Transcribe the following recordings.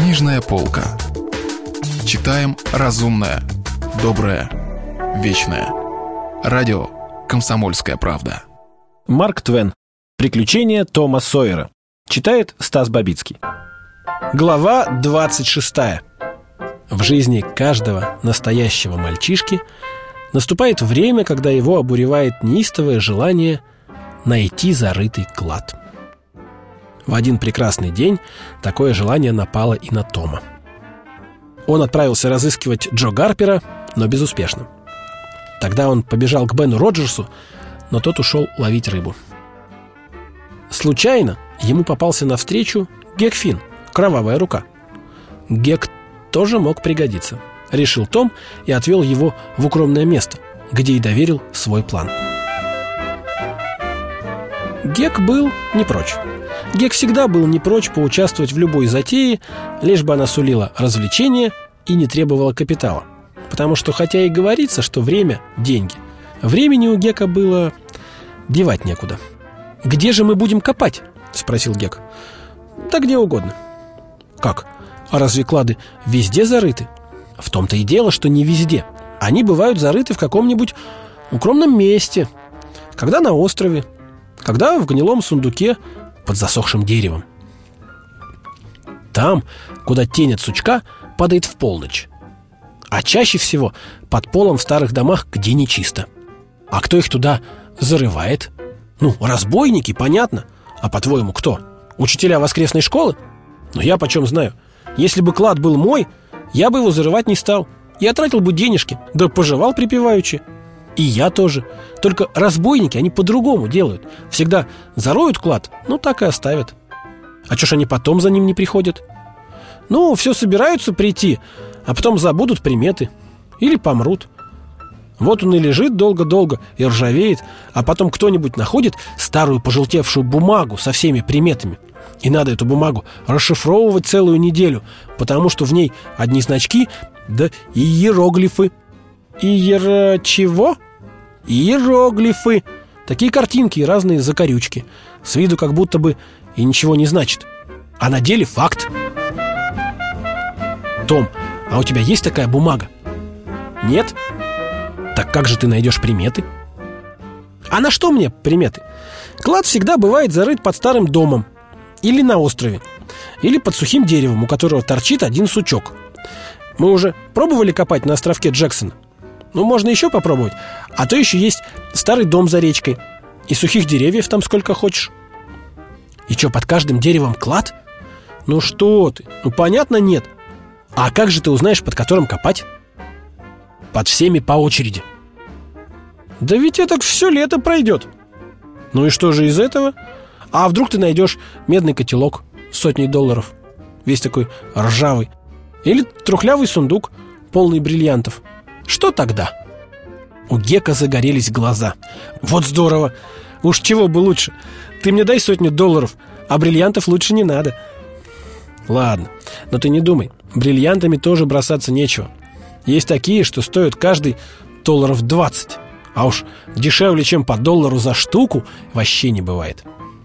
Книжная полка. Читаем разумное, доброе, вечное. Радио «Комсомольская правда». Марк Твен. Приключения Тома Сойера. Читает Стас Бабицкий. Глава 26. В жизни каждого настоящего мальчишки наступает время, когда его обуревает неистовое желание найти зарытый клад. В один прекрасный день такое желание напало и на Тома. Он отправился разыскивать Джо Гарпера, но безуспешно. Тогда он побежал к Бену Роджерсу, но тот ушел ловить рыбу. Случайно ему попался навстречу Гекфин, кровавая рука. Гек тоже мог пригодиться, решил Том и отвел его в укромное место, где и доверил свой план. Гек был не прочь. Гек всегда был не прочь поучаствовать в любой затее, лишь бы она сулила развлечения и не требовала капитала. Потому что, хотя и говорится, что время – деньги, времени у Гека было девать некуда. «Где же мы будем копать?» – спросил Гек. «Да где угодно». «Как? А разве клады везде зарыты?» «В том-то и дело, что не везде. Они бывают зарыты в каком-нибудь укромном месте. Когда на острове, когда в гнилом сундуке под засохшим деревом. Там, куда тень от сучка падает в полночь. А чаще всего под полом в старых домах, где не чисто. А кто их туда зарывает? Ну, разбойники, понятно. А по-твоему, кто? Учителя воскресной школы? Но я почем знаю. Если бы клад был мой, я бы его зарывать не стал. Я тратил бы денежки, да пожевал припеваючи. И я тоже. Только разбойники, они по-другому делают. Всегда зароют клад, ну так и оставят. А чё ж они потом за ним не приходят? Ну, все собираются прийти, а потом забудут приметы. Или помрут. Вот он и лежит долго-долго и ржавеет, а потом кто-нибудь находит старую пожелтевшую бумагу со всеми приметами. И надо эту бумагу расшифровывать целую неделю, потому что в ней одни значки, да и иероглифы. Иер... чего? Иероглифы. Такие картинки и разные закорючки. С виду как будто бы и ничего не значит. А на деле факт. Том, а у тебя есть такая бумага? Нет? Так как же ты найдешь приметы? А на что мне приметы? Клад всегда бывает зарыт под старым домом Или на острове Или под сухим деревом, у которого торчит один сучок Мы уже пробовали копать на островке Джексона? Ну, можно еще попробовать. А то еще есть старый дом за речкой. И сухих деревьев там сколько хочешь. И что, под каждым деревом клад? Ну что ты, ну понятно нет. А как же ты узнаешь, под которым копать? Под всеми по очереди. Да ведь это все лето пройдет Ну и что же из этого? А вдруг ты найдешь медный котелок сотней долларов? Весь такой ржавый. Или трухлявый сундук, полный бриллиантов что тогда? У Гека загорелись глаза. Вот здорово! Уж чего бы лучше. Ты мне дай сотню долларов, а бриллиантов лучше не надо. Ладно, но ты не думай, бриллиантами тоже бросаться нечего. Есть такие, что стоят каждый долларов 20. А уж дешевле, чем по доллару за штуку, вообще не бывает.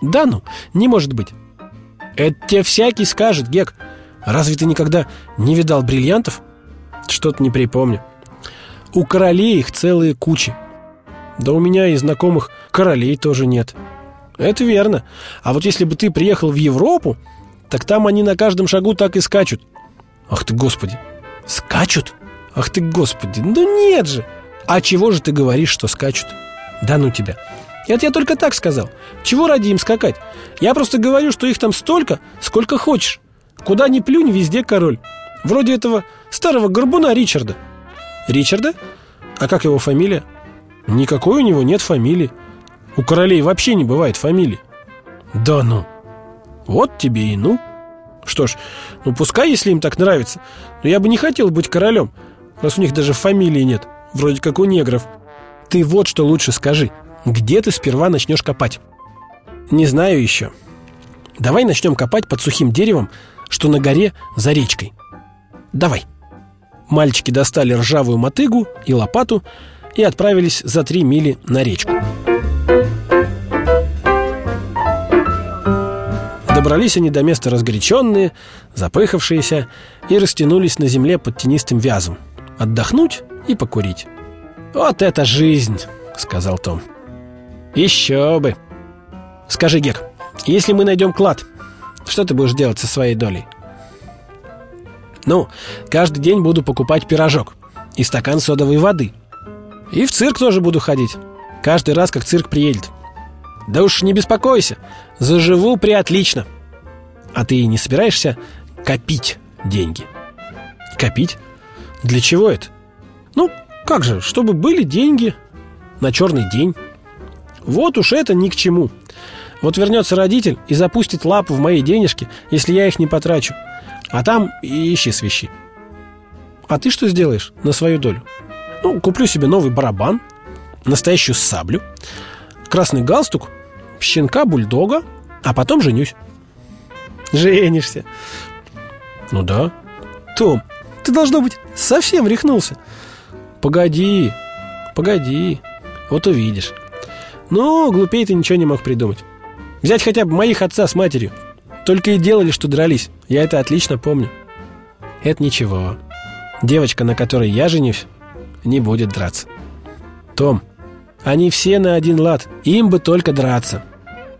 Да ну, не может быть. Это тебе всякий скажет, Гек. Разве ты никогда не видал бриллиантов? Что-то не припомню. У королей их целые кучи. Да у меня и знакомых королей тоже нет. Это верно. А вот если бы ты приехал в Европу, так там они на каждом шагу так и скачут. Ах ты, Господи. Скачут? Ах ты, Господи. Ну нет же. А чего же ты говоришь, что скачут? Да ну тебя. Это я только так сказал. Чего ради им скакать? Я просто говорю, что их там столько, сколько хочешь. Куда ни плюнь, везде король. Вроде этого старого горбуна Ричарда. Ричарда? А как его фамилия? Никакой у него нет фамилии. У королей вообще не бывает фамилии. Да ну. Вот тебе и ну. Что ж, ну пускай, если им так нравится. Но я бы не хотел быть королем, раз у них даже фамилии нет. Вроде как у негров. Ты вот что лучше скажи. Где ты сперва начнешь копать? Не знаю еще. Давай начнем копать под сухим деревом, что на горе за речкой. Давай. Мальчики достали ржавую мотыгу и лопату и отправились за три мили на речку. Добрались они до места разгоряченные, запыхавшиеся и растянулись на земле под тенистым вязом. Отдохнуть и покурить. «Вот это жизнь!» — сказал Том. «Еще бы!» «Скажи, Гек, если мы найдем клад, что ты будешь делать со своей долей?» «Ну, каждый день буду покупать пирожок и стакан содовой воды. И в цирк тоже буду ходить, каждый раз, как цирк приедет. Да уж не беспокойся, заживу приотлично. А ты не собираешься копить деньги?» «Копить? Для чего это?» «Ну, как же, чтобы были деньги на черный день». Вот уж это ни к чему. Вот вернется родитель и запустит лапу в мои денежки, если я их не потрачу. А там и ищи свищи. А ты что сделаешь на свою долю? Ну, куплю себе новый барабан, настоящую саблю, красный галстук, щенка-бульдога, а потом женюсь. Женишься? Ну да. Том, ты, должно быть, совсем рехнулся. Погоди, погоди, вот увидишь. Но глупее ты ничего не мог придумать. Взять хотя бы моих отца с матерью. Только и делали, что дрались. Я это отлично помню. Это ничего. Девочка, на которой я женюсь, не будет драться. Том, они все на один лад. Им бы только драться.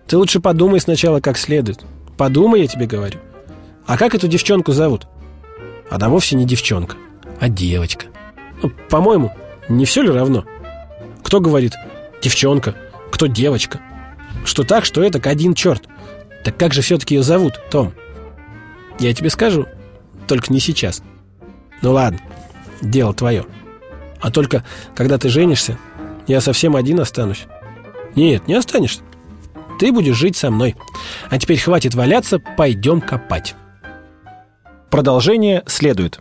Ты лучше подумай сначала как следует. Подумай, я тебе говорю. А как эту девчонку зовут? Она вовсе не девчонка, а девочка. Ну, по-моему, не все ли равно? Кто говорит девчонка, кто девочка. Что так, что это один черт. Так как же все-таки ее зовут, Том? Я тебе скажу, только не сейчас. Ну ладно, дело твое. А только, когда ты женишься, я совсем один останусь. Нет, не останешься. Ты будешь жить со мной. А теперь хватит валяться, пойдем копать. Продолжение следует.